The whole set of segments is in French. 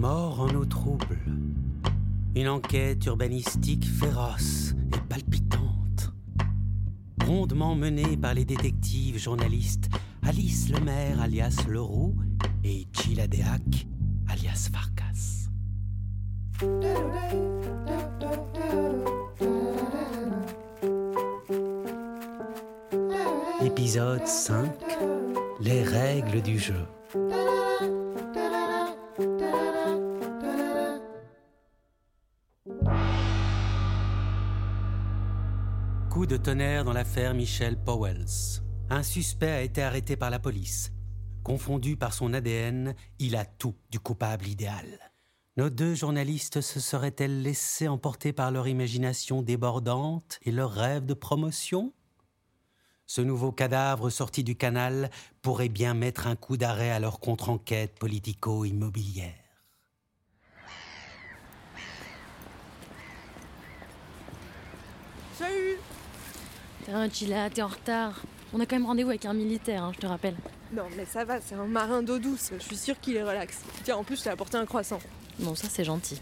Mort en eau trouble. Une enquête urbanistique féroce et palpitante. Rondement menée par les détectives journalistes Alice Lemaire alias Leroux et Gilles Adéac alias Farkas. Épisode 5 Les règles du jeu. De tonnerre dans l'affaire Michel Powells. Un suspect a été arrêté par la police. Confondu par son ADN, il a tout du coupable idéal. Nos deux journalistes se seraient-elles laissées emporter par leur imagination débordante et leur rêve de promotion? Ce nouveau cadavre sorti du canal pourrait bien mettre un coup d'arrêt à leur contre-enquête politico-immobilière. Tiens, Chila, t'es en retard. On a quand même rendez-vous avec un militaire, hein, je te rappelle. Non mais ça va, c'est un marin d'eau douce, je suis sûre qu'il est relax. Tiens, en plus, je t'ai apporté un croissant. Bon, ça c'est gentil.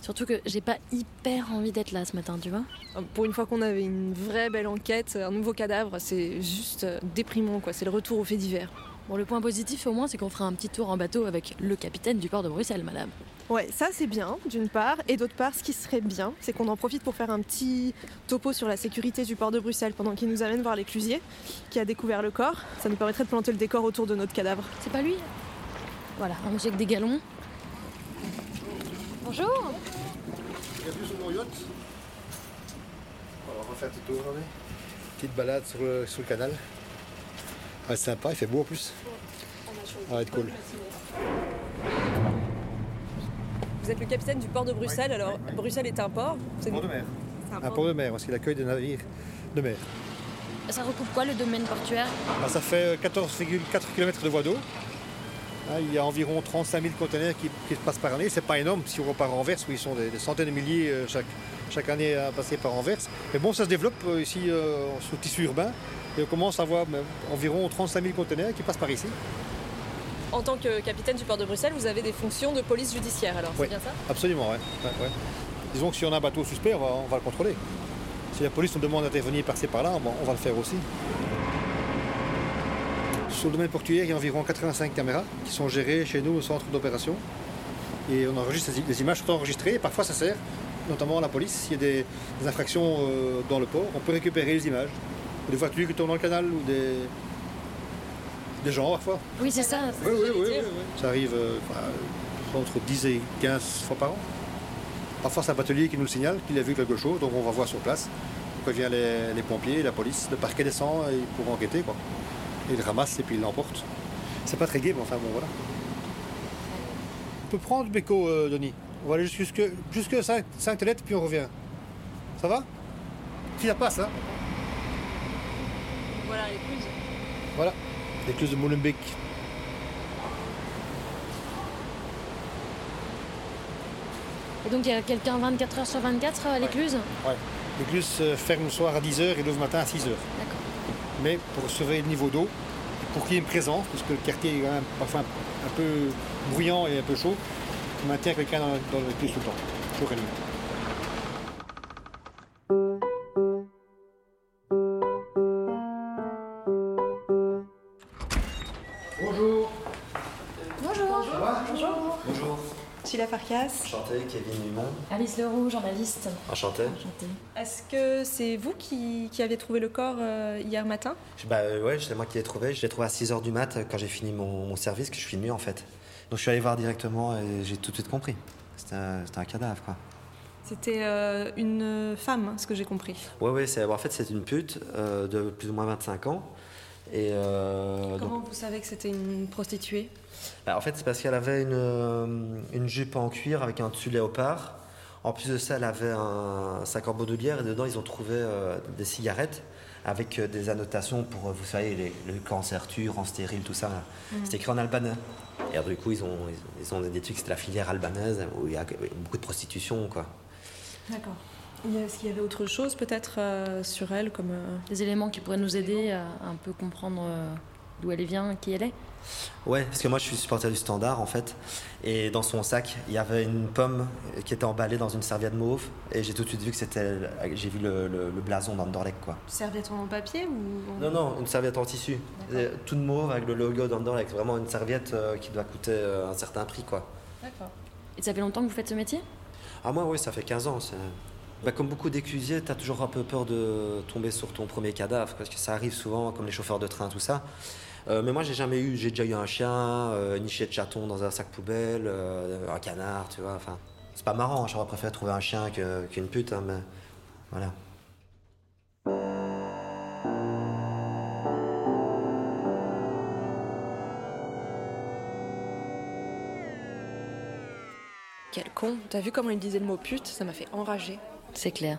Surtout que j'ai pas hyper envie d'être là ce matin, tu vois. Euh, Pour une fois qu'on avait une vraie belle enquête, un nouveau cadavre, c'est juste euh, déprimant quoi, c'est le retour aux faits divers. Bon, le point positif au moins, c'est qu'on fera un petit tour en bateau avec le capitaine du port de Bruxelles, madame. Ouais, ça c'est bien, d'une part, et d'autre part, ce qui serait bien, c'est qu'on en profite pour faire un petit topo sur la sécurité du port de Bruxelles pendant qu'il nous amène voir l'éclusier qui a découvert le corps. Ça nous permettrait de planter le décor autour de notre cadavre. C'est pas lui Voilà, un monsieur avec des galons. Bonjour Bienvenue sur mon yacht? On va refaire un petit tour aujourd'hui. Petite balade sur le, sur le canal. Ah, c'est sympa, il fait beau en plus. Ça va être cool. Vous êtes le capitaine du port de Bruxelles, alors Bruxelles est un port c'est Port de mer. c'est un Un port. port de mer, parce qu'il accueille des navires de mer. Ça recoupe quoi le domaine portuaire? Ah, ça fait 14,4 km de voie d'eau. Ah, il y a environ 35 000 conteneurs qui, qui passent par année. C'est pas énorme si on repart à Anvers, où ils sont des, des centaines de milliers euh, chaque, chaque année à passer par Anvers. Mais bon, ça se développe euh, ici euh, le tissu urbain. Et on commence à avoir environ 35 000 conteneurs qui passent par ici. En tant que capitaine du port de Bruxelles, vous avez des fonctions de police judiciaire alors, Oui. c'est bien ça? Absolument. Ouais, ouais. Disons que si on a un bateau suspect, on va, on va le contrôler. Si la police nous demande d'intervenir par-ci par-là, on va le faire aussi. Sur le domaine portuaire, il y a environ 85 caméras qui sont gérées chez nous au centre d'opération. Et on enregistre les, images sont enregistrées et parfois ça sert, notamment à la police. S'il y a des, des infractions euh, dans le port, on peut récupérer les images. Des voitures qui tournent dans le canal ou des, des gens parfois. Oui, c'est ça. Oui, oui, oui, oui, oui. Ça arrive euh, entre 10 et 15 fois par an. Parfois, c'est un batelier qui nous le signale, qu'il a vu quelque chose, donc on va voir sur place. On prévient les, les pompiers, la police, le parquet descend pour enquêter. Quoi. Et il ramasse et puis il l'emporte. C'est pas très gai, mais enfin bon, voilà. On peut prendre Beko, euh, Denis. On va aller jusque, jusque 5, 5 toilettes, puis on revient. Ça va? Si ça passe, hein Voilà l'écluse. Voilà. L'écluse de Molenbeek. Et donc il y a quelqu'un 24 heures sur 24 à l'écluse Ouais. L'écluse euh, ferme le soir à 10h et l'ouvre matin à 6h. D'accord. mais pour surveiller le niveau d'eau, pour qu'il y ait une présence, parce que le quartier est quand même parfois un, peu bruyant et un peu chaud, on maintient quelqu'un dans, dans le tout le temps, jour et nuit. Farkas. enchanté, Kevin Humon. Alice Leroux, journaliste. Enchanté. Enchantée. Est-ce que c'est vous qui, qui avez trouvé le corps euh, hier matin? Je- Bah euh, ouais, c'est moi qui l'ai trouvé. Je l'ai trouvé à 6h du mat euh, quand j'ai fini mon, mon service, que je suis venu en fait. Donc je suis allé voir directement et j'ai tout de suite compris. C'était un, cadavre quoi. C'était euh, une femme, ce que j'ai compris. Ouais ouais, c'est, en fait c'est une pute euh, de plus ou moins 25 ans. Et euh, donc- Comment vous savez que c'était une prostituée? Bah, en fait, c'est parce qu'elle avait une, euh, une jupe en cuir avec un dessus léopard. En plus de ça, elle avait un sac en bandoulière et dedans, ils ont trouvé euh, des cigarettes avec euh, des annotations pour, vous savez, les, le cancer tue, en stérile, tout ça. C'était écrit en albanais. Et alors, du coup, ils ont, ils, ils ont déduit que c'était la filière albanaise où il y a beaucoup de prostitution, quoi. D'accord. Est-ce qu'il y avait autre chose peut-être euh, sur elle comme... euh, Des éléments qui pourraient nous aider à un peu comprendre euh, D'où elle vient, qui elle est? Ouais, parce que moi je suis supporter du standard en fait. Et dans son sac, il y avait une pomme qui était emballée dans une serviette mauve. Et j'ai tout de suite vu que c'était. J'ai vu le, le, le blason d'Anderlecht quoi. Serviette en papier ou Non, non, une serviette en tissu. Toute mauve avec le logo d'Anderlecht. Vraiment une serviette euh, qui doit coûter euh, un certain prix quoi. D'accord. Et ça fait longtemps que vous faites ce métier? Ah, moi, oui, ça fait 15 ans. Bah, comme beaucoup d'éclusiers, t'as toujours un peu peur de tomber sur ton premier cadavre, parce que ça arrive souvent, comme les chauffeurs de train, tout ça. Euh, mais moi, j'ai jamais eu, j'ai déjà eu un chien, euh, une de chaton dans un sac poubelle, euh, un canard, tu vois. Enfin, c'est pas marrant, hein, j'aurais préféré trouver un chien qu'une pute, hein, mais voilà. Quel con. T'as vu comment il disait le mot pute? Ça m'a fait enrager. C'est clair.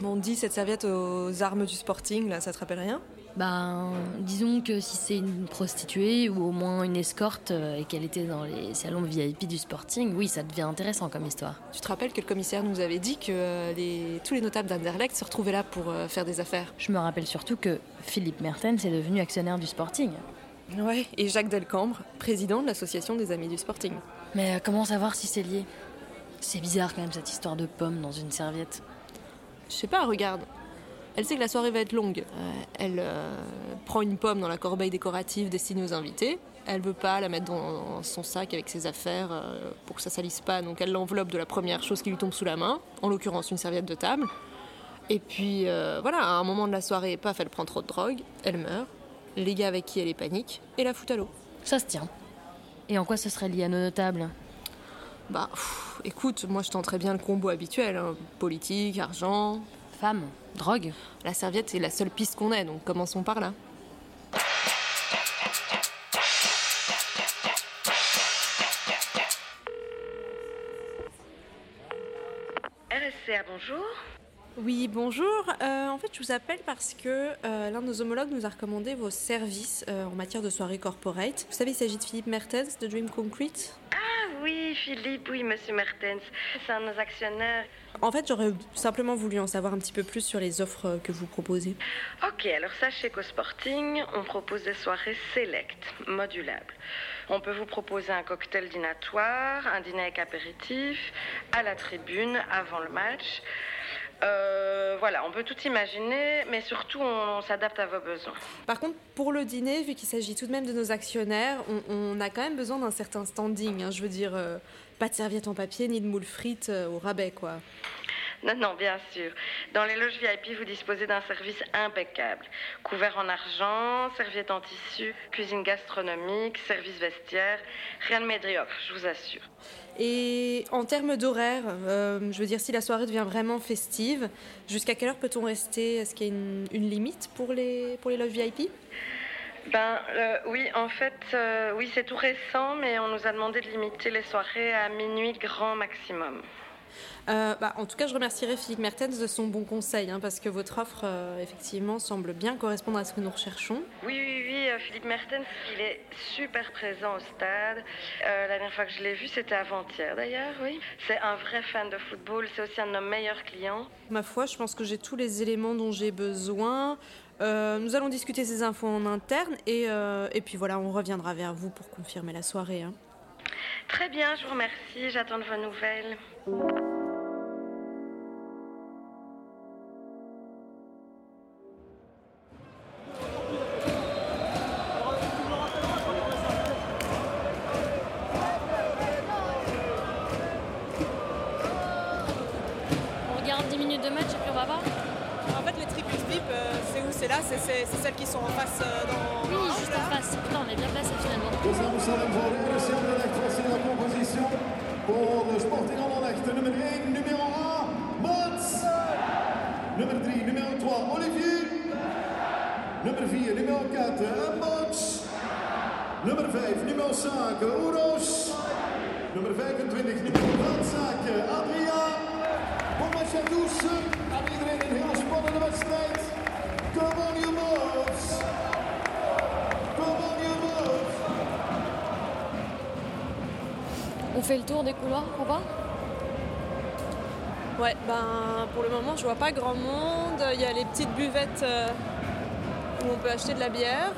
Bon, on dit cette serviette aux armes du sporting, là, ça te rappelle rien? Ben, disons que si c'est une prostituée ou au moins une escorte euh, et qu'elle était dans les salons VIP du Sporting, oui, ça devient intéressant comme histoire. Tu te rappelles que le commissaire nous avait dit que euh, les- tous les notables d'Anderlecht se retrouvaient là pour euh, faire des affaires? Je me rappelle surtout que Philippe Mertens est devenu actionnaire du Sporting. Ouais, et Jacques Delcambre, président de l'association des amis du sporting. Mais comment savoir si c'est lié? C'est bizarre quand même cette histoire de pomme dans une serviette. Je sais pas, regarde. Elle sait que la soirée va être longue. Euh, elle euh, prend une pomme dans la corbeille décorative destinée aux invités. Elle veut pas la mettre dans son sac avec ses affaires euh, pour que ça salisse pas, donc elle l'enveloppe de la première chose qui lui tombe sous la main, en l'occurrence une serviette de table. Et puis voilà, à un moment de la soirée, paf, elle prend trop de drogue, elle meurt. Les gars avec qui elle est panique et la foutent à l'eau. Ça se tient. Et en quoi ce serait lié à nos notables? Bah, pff, écoute, moi je tenterais bien le combo habituel hein. politique, argent. Femme Drogue La serviette, c'est la seule piste qu'on ait, donc commençons par là. RSCA, bonjour. Oui, bonjour. Euh, en fait, je vous appelle parce que euh, l'un de nos homologues nous a recommandé vos services euh, en matière de soirée corporate. Vous savez, il s'agit de Philippe Mertens de Dream Concrete? Oui, Philippe, oui, monsieur Mertens. C'est un de nos actionnaires. En fait, j'aurais simplement voulu en savoir un petit peu plus sur les offres que vous proposez. Ok, alors sachez qu'au Sporting, on propose des soirées select, modulables. On peut vous proposer un cocktail dînatoire, un dîner avec apéritif, à la tribune, avant le match. Euh, voilà, on peut tout imaginer, mais surtout, on, s'adapte à vos besoins. Par contre, pour le dîner, vu qu'il s'agit tout de même de nos actionnaires, on, a quand même besoin d'un certain standing. hein. Je veux dire, euh, pas de serviette en papier ni de moules frites euh, au rabais, quoi. Non, non, bien sûr. Dans les loges VIP, vous disposez d'un service impeccable. Couvert en argent, serviette en tissu, cuisine gastronomique, service vestiaire. Rien de médiocre, je vous assure. Et en termes d'horaire, euh, je veux dire, si la soirée devient vraiment festive, jusqu'à quelle heure peut-on rester? Est-ce qu'il y a une, une limite pour les, pour les loges VIP Ben euh, oui, en fait, euh, oui, c'est tout récent, mais on nous a demandé de limiter les soirées à minuit grand maximum. Euh, bah, En tout cas, je remercierai Philippe Mertens de son bon conseil, hein, parce que votre offre, euh, effectivement, semble bien correspondre à ce que nous recherchons. Oui, oui, oui, euh, Philippe Mertens, il est super présent au stade. Euh, la dernière fois que je l'ai vu, c'était avant-hier d'ailleurs, oui. C'est un vrai fan de football, c'est aussi un de nos meilleurs clients. Ma foi, je pense que j'ai tous les éléments dont j'ai besoin. Euh, nous allons discuter ces infos en interne et, euh, et puis voilà, on reviendra vers vous pour confirmer la soirée. hein. Très bien, je vous remercie, j'attends de vos nouvelles. Nummer 1, nummer 1, Mats. Nummer 3, nummer 2, Olivier. Nummer 4, nummer 4, Mats. Nummer 5, nummer 5, Uros. Nummer 25, nummer 25, Adriaan. Bon match à tous. Aan iedereen een hele spannende wedstrijd. Come on, you boys. Come on, boys. On fait le tour des couloirs pour voir Ouais, ben pour le moment, je vois pas grand monde. Il y a les petites buvettes euh, où on peut acheter de la bière.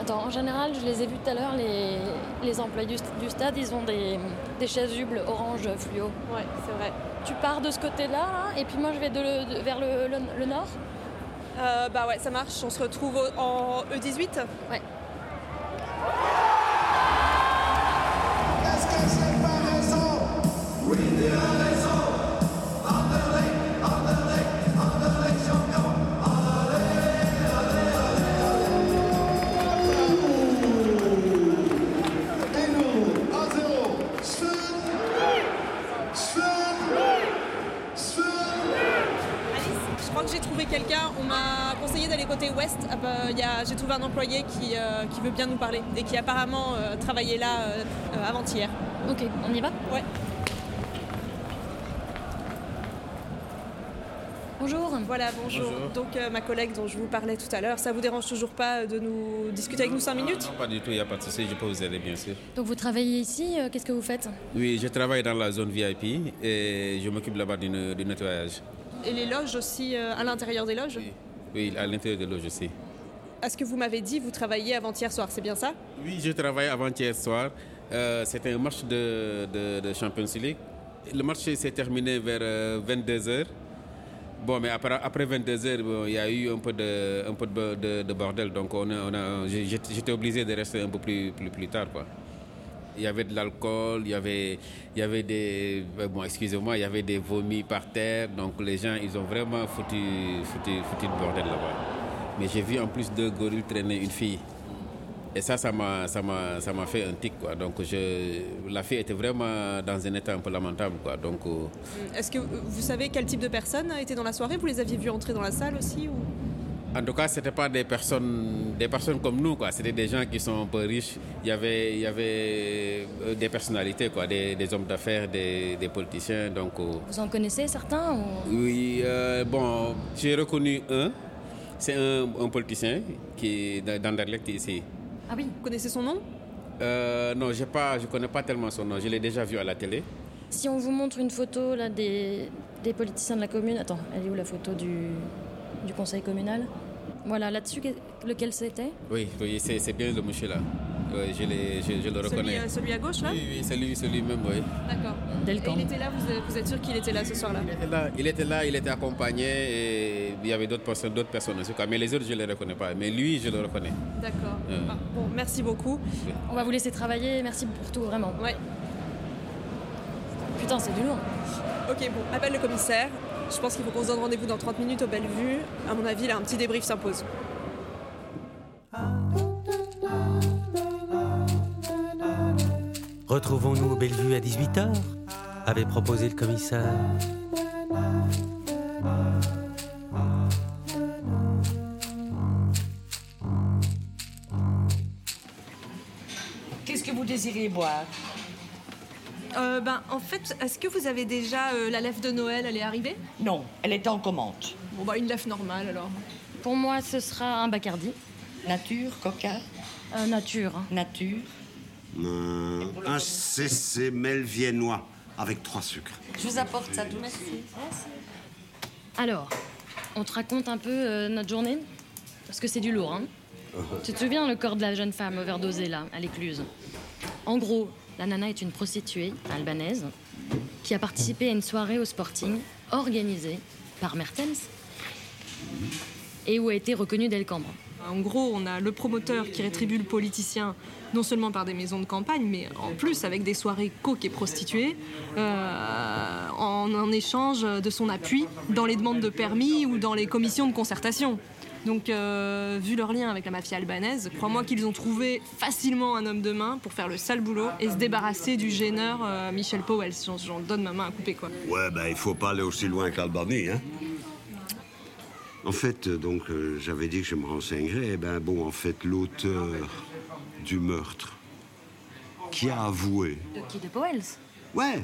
Attends, en général, je les ai vus tout à l'heure, les, les employés du, du stade, ils ont des, des chasubles orange fluo. Ouais, c'est vrai. Tu pars de ce côté-là, là, et puis moi je vais de, de- vers le, le- le nord? Euh, bah ouais, ça marche. On se retrouve en E E18 Ouais. Côté ouest. Ah bah, J'ai trouvé un employé qui, euh, qui veut bien nous parler et qui apparemment euh, travaillait là euh, avant-hier. Ok, on y va? Ouais. Bonjour. Voilà, bonjour. Donc euh, ma collègue dont je vous parlais tout à l'heure, ça vous dérange toujours pas de nous discuter avec nous 5 minutes? Non, pas du tout, il n'y a pas de souci, je peux vous aider bien sûr. Donc vous travaillez ici, euh, qu'est-ce que vous faites? Oui, je travaille dans la zone VIP et je m'occupe là-bas du du nettoyage. Et les loges aussi euh, à l'intérieur des loges? Oui, à l'intérieur de loge aussi. À ce que vous m'avez dit, vous travailliez avant-hier soir, c'est bien ça? Oui, je travaille avant-hier soir. Euh, C'était un match de, de, de Champions League. Le match s'est terminé vers 22h. Bon, mais après, après 22h, bon, il y a eu un peu de, un peu de, de- de bordel. Donc, on a, on j'étais obligé de rester un peu plus, plus, plus tard. Quoi. Il y avait de l'alcool, il y avait, il y avait des. euh, Bon, excusez-moi, il y avait des vomis par terre. Donc, les gens, ils ont vraiment foutu, foutu, foutu le bordel là-bas. Mais j'ai vu en plus deux gorilles traîner une fille. Et ça, ça m'a, ça m'a, ça m'a fait un tic, quoi. Donc, la fille était vraiment dans un état un peu lamentable, quoi. Donc, euh, Est-ce que vous savez quel type de personnes étaient dans la soirée? Vous les aviez vus entrer dans la salle aussi. En tout cas, c'était pas des personnes, des personnes comme nous, quoi. C'était des gens qui sont un peu riches. Il y avait, il y avait euh, des personnalités, quoi, des, des hommes d'affaires, des, des politiciens. Donc, euh, Vous en connaissez certains ou... oui, euh, bon, j'ai reconnu un. C'est un, un politicien qui est d'Anderlecht ici. Ah oui. Vous connaissez son nom? Euh, non, j'ai pas, je connais pas tellement son nom. Je l'ai déjà vu à la télé. Si on vous montre une photo là, des, des politiciens de la commune, attends, elle est où la photo du, du conseil communal Voilà, là-dessus, que- lequel c'était? Oui, oui c'est bien le monsieur là. Oui, je, l'ai- je, je le celui, reconnais. euh, celui à gauche là? Oui, oui, c'est lui, c'est lui-même, oui. D'accord. Il était là, vous êtes, vous êtes sûr qu'il était là ce soir-là? Il était là, il était là, il était accompagné et il y avait d'autres personnes, d'autres personnes aussi. quoi. Mais les autres, je ne les reconnais pas. Mais lui, je le reconnais. D'accord. Euh. Ah, bon, merci beaucoup. On va vous laisser travailler, merci pour tout, vraiment. Ouais. Putain, c'est du lourd. Ok, bon, appelle le commissaire. Je pense qu'il faut qu'on se donne rendez-vous dans 30 minutes au Bellevue. À mon avis, là, un petit débrief s'impose. Retrouvons-nous au Bellevue à 18h avait proposé le commissaire. Qu'est-ce que vous désirez boire? Euh, ben, en fait, est-ce que vous avez déjà euh, la lèvre de Noël Elle est arrivée? Non, elle est en commande. Bon, bah, une lèvre normale alors. Pour moi, ce sera un Bacardi. Nature, coca, Euh, nature. hein. nature. Euh, un CC viennois avec trois sucres. Je vous apporte ça douce. Alors, on te raconte un peu euh, notre journée? Parce que c'est du lourd, hein Tu te souviens le corps de la jeune femme overdosée, là, à l'écluse? En gros, la nana est une prostituée albanaise qui a participé à une soirée au Sporting organisée par Mertens et où a été reconnue Delcambre. En gros, on a le promoteur qui rétribue le politicien non seulement par des maisons de campagne, mais en plus avec des soirées coques et prostituées, euh, en échange de son appui dans les demandes de permis ou dans les commissions de concertation. Donc, euh, vu leur lien avec la mafia albanaise, crois-moi qu'ils ont trouvé facilement un homme de main pour faire le sale boulot et se débarrasser du gêneur euh, Michel Powell. J'en j'en donne ma main à couper, quoi. Ouais, ben il faut pas aller aussi loin qu'Albanie, hein. En fait, euh, donc, euh, j'avais dit que je me renseignerais. Eh ben bon, en fait, l'auteur du meurtre, qui a avoué, De qui? De Powells? Ouais,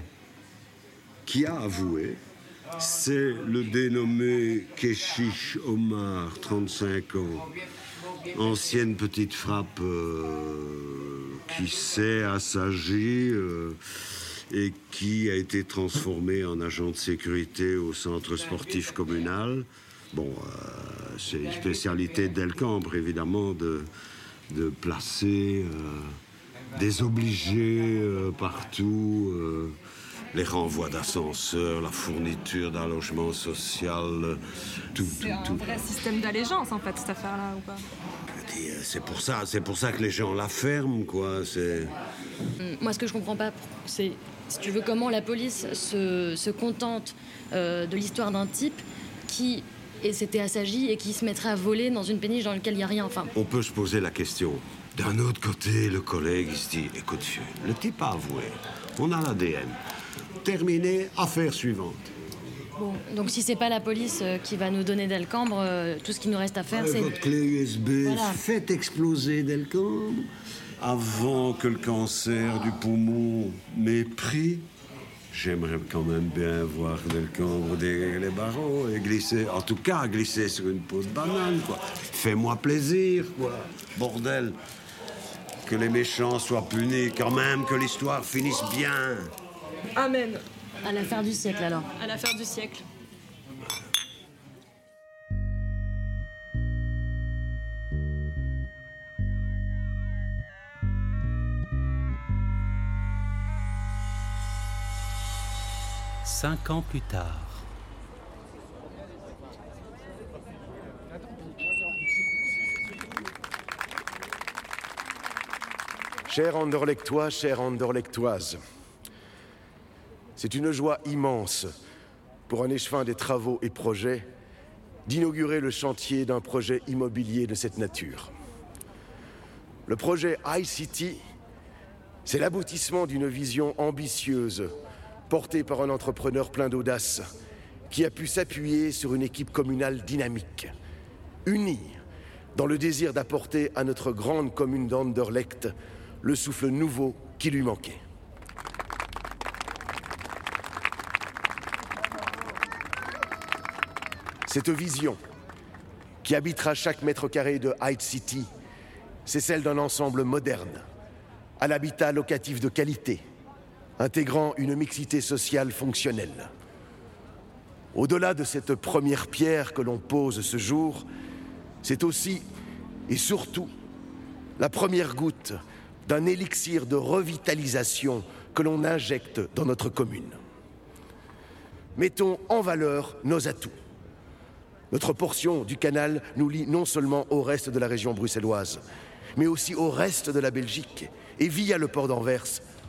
qui a avoué, c'est le dénommé Keshish Omar, 35 ans, ancienne petite frappe euh, qui s'est assagie euh, et qui a été transformé en agent de sécurité au centre sportif communal. Bon, euh, c'est une spécialité d'Elcambre, évidemment, de, de placer euh, des obligés partout, les renvois d'ascenseurs, la fourniture d'un logement social, tout, tout, C'est un tout. vrai système d'allégeance en fait cette affaire-là ou pas? Euh, C'est pour ça, c'est pour ça que les gens la ferment, quoi. C'est Hum, Moi, ce que je comprends pas, c'est, si tu veux, comment la police se, se contente euh, de l'histoire d'un type qui et s'était assagi et qui se mettrait à voler dans une péniche dans laquelle il n'y a rien. Enfin, On peut se poser la question. D'un autre côté, le collègue, il se dit écoute, le type a avoué. On a l'ADN. Terminé, affaire suivante. bon, donc si c'est pas la police euh, qui va nous donner Delcambre, euh, tout ce qu'il nous reste à faire, c'est. votre clé USB, Voilà. faites exploser Delcambre avant que le cancer du poumon m'ait pris. J'aimerais quand même bien voir Delcambre dégager les barreaux et glisser, en tout cas glisser sur une peau de banane, quoi. Fais-moi plaisir, quoi. Bordel. Que les méchants soient punis, quand même, que l'histoire finisse bien. Amen. À l'affaire du siècle alors. À l'affaire du siècle. Cinq ans plus tard. Chers Anderlechtois, chères Anderlechtoises, c'est une joie immense pour un échevin des travaux et projets d'inaugurer le chantier d'un projet immobilier de cette nature. Le projet iCity, c'est l'aboutissement d'une vision ambitieuse portée par un entrepreneur plein d'audace qui a pu s'appuyer sur une équipe communale dynamique, unie dans le désir d'apporter à notre grande commune d'Anderlecht le souffle nouveau qui lui manquait. Cette vision qui habitera chaque mètre carré de Hyde City, c'est celle d'un ensemble moderne, à l'habitat locatif de qualité, intégrant une mixité sociale fonctionnelle. Au-delà de cette première pierre que l'on pose ce jour, c'est aussi et surtout la première goutte d'un élixir de revitalisation que l'on injecte dans notre commune. Mettons en valeur nos atouts. Notre portion du canal nous lie non seulement au reste de la région bruxelloise, mais aussi au reste de la Belgique et via le port d'Anvers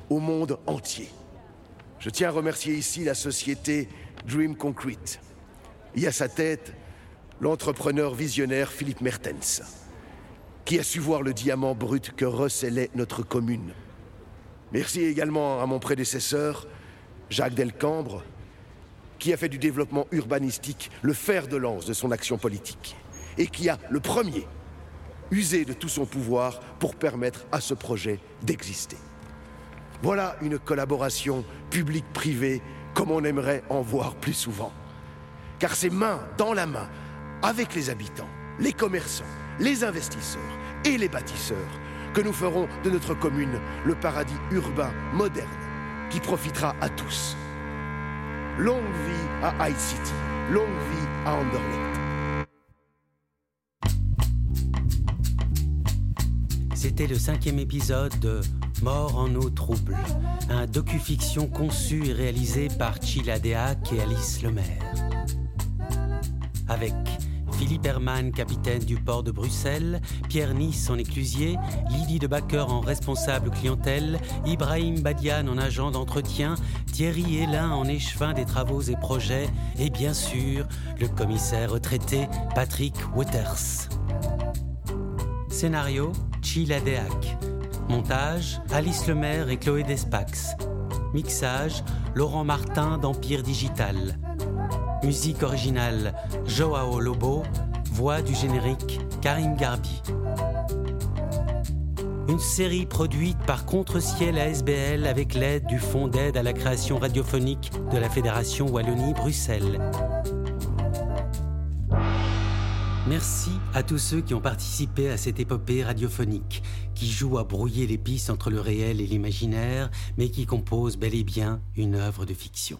au monde entier. Je tiens à remercier ici la société Dream Concrete et à sa tête l'entrepreneur visionnaire Philippe Mertens, qui a su voir le diamant brut que recelait notre commune. Merci également à mon prédécesseur, Jacques Delcambre, qui a fait du développement urbanistique le fer de lance de son action politique et qui a, le premier, usé de tout son pouvoir pour permettre à ce projet d'exister. Voilà une collaboration publique-privée comme on aimerait en voir plus souvent. Car c'est main dans la main avec les habitants, les commerçants, les investisseurs et les bâtisseurs que nous ferons de notre commune le paradis urbain moderne qui profitera à tous. Longue vie à Hyde City, longue vie à Anderlecht. C'était le cinquième épisode de Mort en eau trouble, un docu-fiction conçu et réalisé par Chila Deac et Alice Lemaire. Avec Philippe Hermann, capitaine du port de Bruxelles, Pierre Nice en éclusier, Lydie de Backer en responsable clientèle, Ibrahim Badian en agent d'entretien, Thierry Hélin en échevin des travaux et projets, et bien sûr, le commissaire retraité Patrick Waters. Scénario Chila Deac. Montage Alice Lemaire et Chloé Despax. Mixage Laurent Martin d'Empire Digital. Musique originale Joao Lobo. Voix du générique Karim Garbi. Une série produite par Contre-Ciel ASBL avec l'aide du Fonds d'aide à la création radiophonique de la Fédération Wallonie-Bruxelles. Merci à tous ceux qui ont participé à cette épopée radiophonique, qui joue à brouiller les pistes entre le réel et l'imaginaire, mais qui compose bel et bien une œuvre de fiction.